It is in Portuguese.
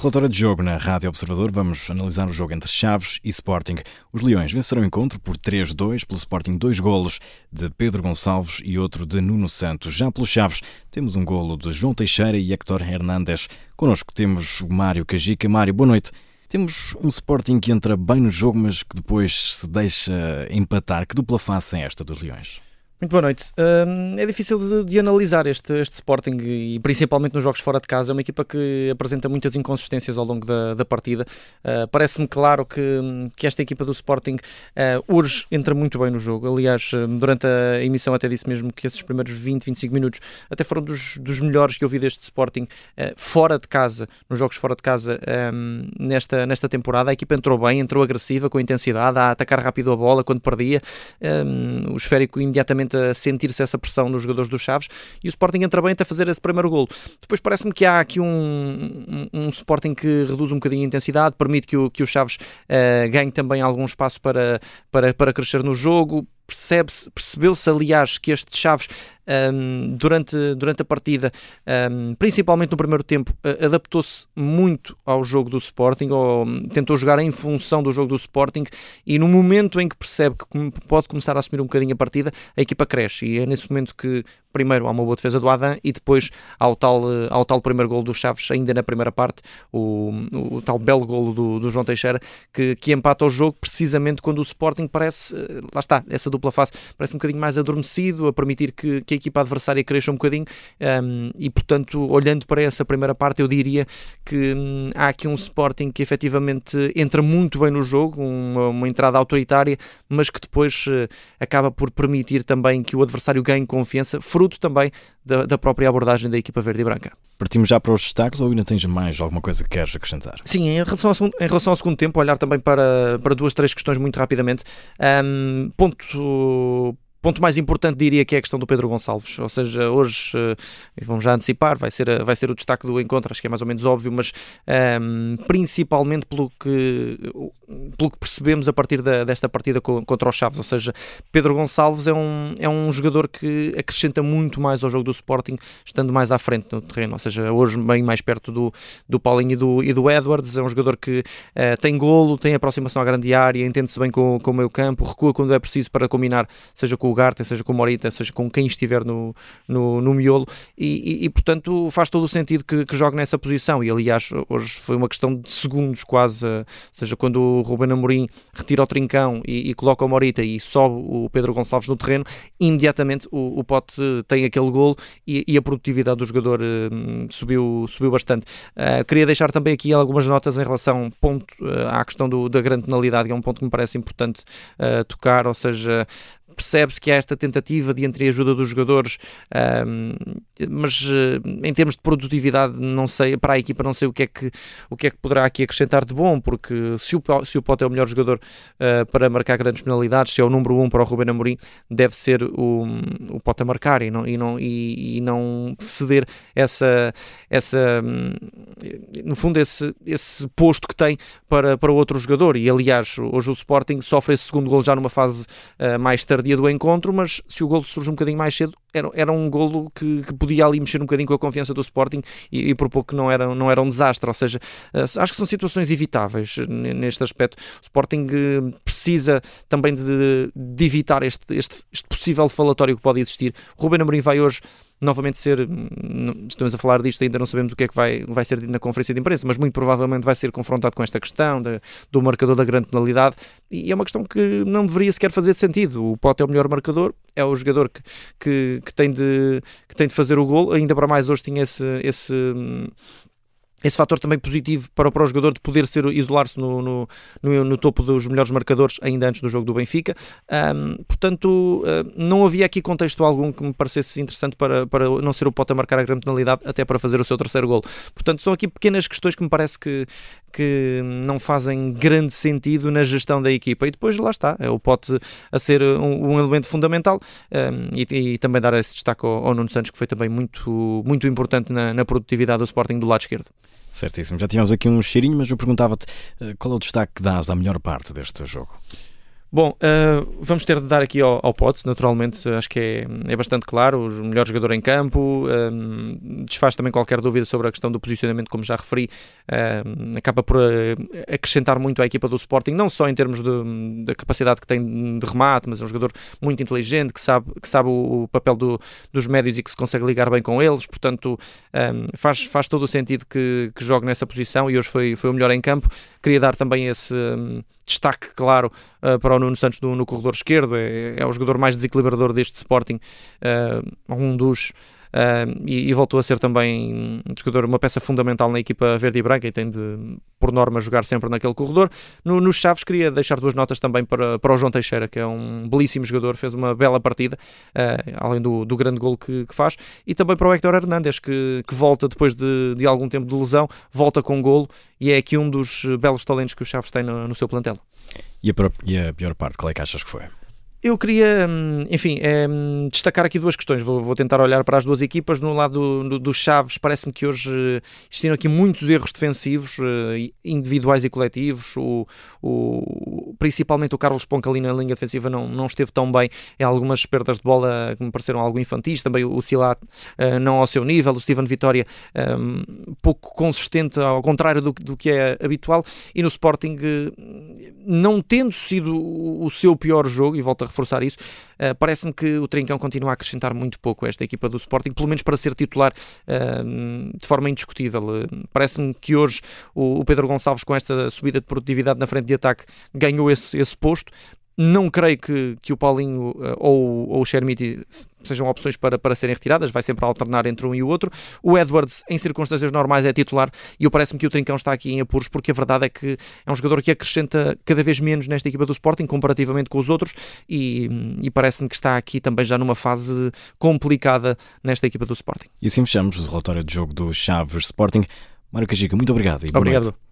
Relatório de jogo na Rádio Observador, vamos analisar o jogo entre Chaves e Sporting. Os Leões venceram o encontro por 3-2, pelo Sporting dois golos de Pedro Gonçalves e outro de Nuno Santos. Já pelos Chaves temos um golo de João Teixeira e Héctor Hernández. Connosco temos o Mário Cajica. Mário, boa noite. Temos um Sporting que entra bem no jogo, mas que depois se deixa empatar. Que dupla face é esta dos Leões? Muito boa noite. é difícil de, de, analisar este, este Sporting e principalmente nos jogos fora de casa. É uma equipa que apresenta muitas inconsistências ao longo da, da partida. Uh, Parece-me claro que, que esta equipa do Sporting uh, hoje entra muito bem no jogo. Aliás, durante a emissão até disse mesmo que esses primeiros 20, 25 minutos até foram dos, dos melhores que eu vi deste Sporting uh, fora de casa, nos jogos fora de casa um, nesta, nesta temporada. A equipa entrou bem, entrou agressiva, com intensidade, a atacar rápido a bola quando perdia. Um, o esférico imediatamente a sentir-se essa pressão nos jogadores dos Chaves e o Sporting entra bem até fazer esse primeiro golo. Depois parece-me que há aqui um, um, um, Sporting que reduz um bocadinho a intensidade, permite que o, que o Chaves uh, ganhe também algum espaço para, para, para crescer no jogo. Percebeu-se, aliás, que este Chaves um, durante, durante a partida, um, principalmente no primeiro tempo, adaptou-se muito ao jogo do Sporting, ou tentou jogar em função do jogo do Sporting, e no momento em que percebe que pode começar a assumir um bocadinho a partida, a equipa cresce, e é nesse momento que primeiro há uma boa defesa do Adam e depois ao tal, ao tal primeiro gol do Chaves, ainda na primeira parte, o, o tal belo golo do, do João Teixeira, que, que empata o jogo precisamente quando o Sporting parece, eh, lá está, essa dupla face, parece um bocadinho mais adormecido, a permitir que, que a equipa adversária cresça um bocadinho um, e, portanto, olhando para essa primeira parte, eu diria que hum, há aqui um Sporting que efetivamente entra muito bem no jogo, uma, uma entrada autoritária, mas que depois uh, acaba por permitir também que o adversário ganhe confiança, fruto também da, da própria abordagem da equipa verde e branca. Partimos já para os destaques ou ainda tens mais alguma coisa que queres acrescentar? Sim, em relação ao, em relação ao segundo tempo, olhar também para, para duas, três questões muito rapidamente. Um, ponto ponto mais importante diria que é a questão do Pedro Gonçalves, ou seja, hoje, uh, vamos já antecipar, vai ser, vai ser o destaque do encontro, acho que é mais ou menos óbvio, mas um, principalmente pelo que, pelo que percebemos a partir da, desta partida contra os Chaves, ou seja, Pedro Gonçalves é um, é um jogador que acrescenta muito mais ao jogo do Sporting, estando mais à frente no terreno, ou seja, hoje bem mais perto do, do Paulinho e do, e do Edwards, é um jogador que uh, tem golo, tem aproximação à grande área, entende-se bem com, com o meio campo, recua quando é preciso para combinar, seja com o Garta, seja com o Morita, seja com quem estiver no, no, no miolo, e, e, e, portanto faz todo o sentido que, que jogue nessa posição, e aliás hoje foi uma questão de segundos quase, uh, seja quando Ruben Amorim retira o trincão e, e, coloca o Morita e sobe o Pedro Gonçalves no terreno, imediatamente o, o Pote tem aquele golo e, e a produtividade do jogador uh, subiu, subiu bastante. Uh, queria deixar também aqui algumas notas em relação ponto, à questão do, da grande penalidade, que é um ponto que me parece importante tocar, ou seja, percebe-se que há esta tentativa de entreajuda dos jogadores, mas uh, em termos de produtividade, não sei, para a equipa não sei o que é que, o que, é que poderá aqui acrescentar de bom, porque se o, se o Pote é o melhor jogador uh, para marcar grandes penalidades, se é o número um para o Ruben Amorim, deve ser o, o Pote a marcar e não, e não, e, e não ceder essa, essa no fundo, esse, esse posto que tem para, para outro jogador. E aliás, hoje o Sporting sofre esse segundo gol já numa fase uh, mais tardia dia do encontro, mas se o golo surge um bocadinho mais cedo, era, era um golo que, que podia ali mexer um bocadinho com a confiança do Sporting e, e por pouco não era, não era um desastre. Ou seja, uh, acho que são situações evitáveis neste aspecto. O Sporting uh, precisa também de, de evitar este, este, este, possível falatório que pode existir. Ruben Amorim vai hoje novamente ser, hum, estamos a falar disto, ainda não sabemos o que é que vai, vai ser na conferência de imprensa, mas muito provavelmente vai ser confrontado com esta questão do marcador da grande penalidade, e é uma questão que não deveria sequer fazer sentido. O Pote é o melhor marcador, é o jogador que, que, que, tem, de, que tem de fazer o gol, ainda para mais hoje tinha esse, esse, hum, esse fator também positivo para, para o jogador de poder ser isolar-se no, no, no, no, topo dos melhores marcadores ainda antes do jogo do Benfica. Um, portanto, uh, não havia aqui contexto algum que me parecesse interessante para, para não ser o Pote a marcar a grande penalidade, até para fazer o seu terceiro gol. Portanto, são aqui pequenas questões que me parece que, que não fazem grande sentido na gestão da equipa. E depois lá está, é o Pote a ser um, um elemento fundamental um, e, e, também dar esse destaque ao, ao Nuno Santos, que foi também muito, muito importante na, na produtividade do Sporting do lado esquerdo. Certíssimo. Já tivemos aqui um cheirinho, mas eu perguntava-te eh, qual é o destaque que dás à melhor parte deste jogo? Bom, uh, vamos ter de dar aqui ao, ao pote, naturalmente, acho que é, é bastante claro, o melhor jogador em campo, um, desfaz também qualquer dúvida sobre a questão do posicionamento, como já referi, um, acaba por acrescentar muito à equipa do Sporting, não só em termos da capacidade que tem de remate, mas é um jogador muito inteligente, que sabe, que sabe o, o papel do, dos médios e que se consegue ligar bem com eles, portanto um, faz, faz todo o sentido que, que jogue nessa posição e hoje foi, foi o melhor em campo. Queria dar também esse destaque claro uh, para o Nuno Santos no, no corredor esquerdo, é, é, o jogador mais desequilibrador deste Sporting, uh, um dos. Uh, e, e, voltou a ser também um jogador, uma peça fundamental na equipa verde e branca e tem de, por norma, jogar sempre naquele corredor. No, nos Chaves, queria deixar duas notas também para, para o João Teixeira, que é um belíssimo jogador, fez uma bela partida, uh, além do, do grande gol que, que, faz, e também para o Héctor Hernandes, que, que volta depois de, de algum tempo de lesão, volta com golo e é aqui um dos belos talentos que o Chaves tem no, no seu plantel. E a, e a pior parte, qual é que achas que foi? Eu queria, hum, enfim, é, destacar aqui duas questões. Vou, tentar olhar para as duas equipas. No lado dos do, Chaves, parece-me que hoje eh, existiram aqui muitos erros defensivos, eh, individuais e coletivos. O, o, principalmente o Carlos Ponca ali na linha defensiva não, não esteve tão bem. Em algumas perdas de bola que me pareceram algo infantis. Também o Silat não ao seu nível. O Steven Vitória um, pouco consistente, ao contrário do, do que é habitual. E no Sporting, não tendo sido o seu pior jogo, e volta reforçar isso. Uh, Parece-me que o Trincão continua a acrescentar muito pouco a esta equipa do Sporting, pelo menos para ser titular uh, de forma indiscutível. Uh, Parece-me que hoje o, o, Pedro Gonçalves, com esta subida de produtividade na frente de ataque, ganhou esse, esse posto, não creio que, que o Paulinho uh, ou, ou o Chermiti sejam opções para, para serem retiradas, vai sempre alternar entre um e o outro. O Edwards, em circunstâncias normais, é titular e eu parece-me que o Trincão está aqui em apuros, porque a verdade é que é um jogador que acrescenta cada vez menos nesta equipa do Sporting, comparativamente com os outros, e, e parece-me que está aqui também já numa fase complicada nesta equipa do Sporting. E assim fechamos o relatório de jogo do Chaves Sporting. Mário Cajica, muito obrigado. obrigado. Noite.